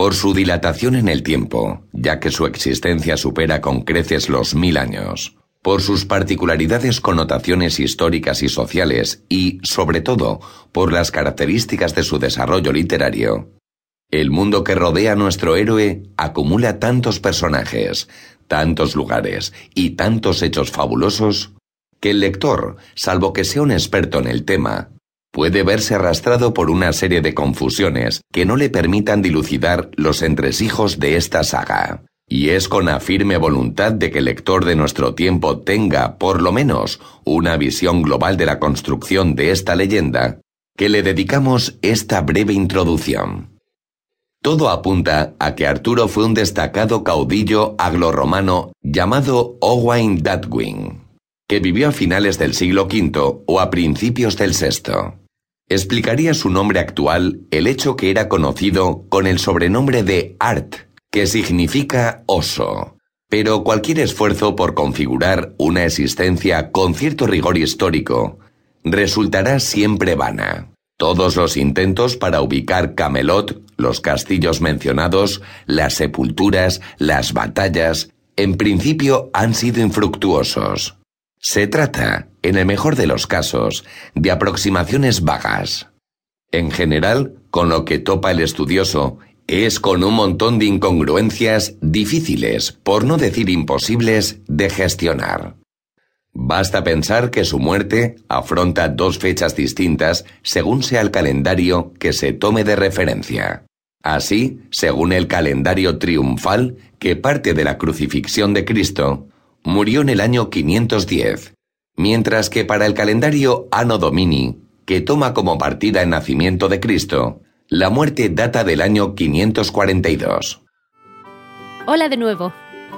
Por su dilatación en el tiempo, ya que su existencia supera con creces los mil años, por sus particularidades connotaciones históricas y sociales y, sobre todo, por las características de su desarrollo literario, el mundo que rodea a nuestro héroe acumula tantos personajes, tantos lugares y tantos hechos fabulosos, que el lector, salvo que sea un experto en el tema, puede verse arrastrado por una serie de confusiones que no le permitan dilucidar los entresijos de esta saga. Y es con la firme voluntad de que el lector de nuestro tiempo tenga, por lo menos, una visión global de la construcción de esta leyenda, que le dedicamos esta breve introducción. Todo apunta a que Arturo fue un destacado caudillo aglorromano llamado Owain Dadwin, que vivió a finales del siglo V o a principios del VI explicaría su nombre actual el hecho que era conocido con el sobrenombre de Art, que significa oso. Pero cualquier esfuerzo por configurar una existencia con cierto rigor histórico resultará siempre vana. Todos los intentos para ubicar Camelot, los castillos mencionados, las sepulturas, las batallas, en principio han sido infructuosos. Se trata, en el mejor de los casos, de aproximaciones vagas. En general, con lo que topa el estudioso es con un montón de incongruencias difíciles, por no decir imposibles, de gestionar. Basta pensar que su muerte afronta dos fechas distintas según sea el calendario que se tome de referencia. Así, según el calendario triunfal, que parte de la crucifixión de Cristo, murió en el año 510, mientras que para el calendario Anno Domini, que toma como partida el nacimiento de Cristo, la muerte data del año 542. Hola de nuevo.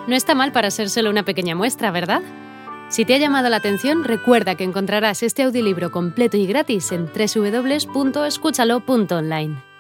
No está mal para ser solo una pequeña muestra, ¿verdad? Si te ha llamado la atención, recuerda que encontrarás este audiolibro completo y gratis en www.escúchalo.online.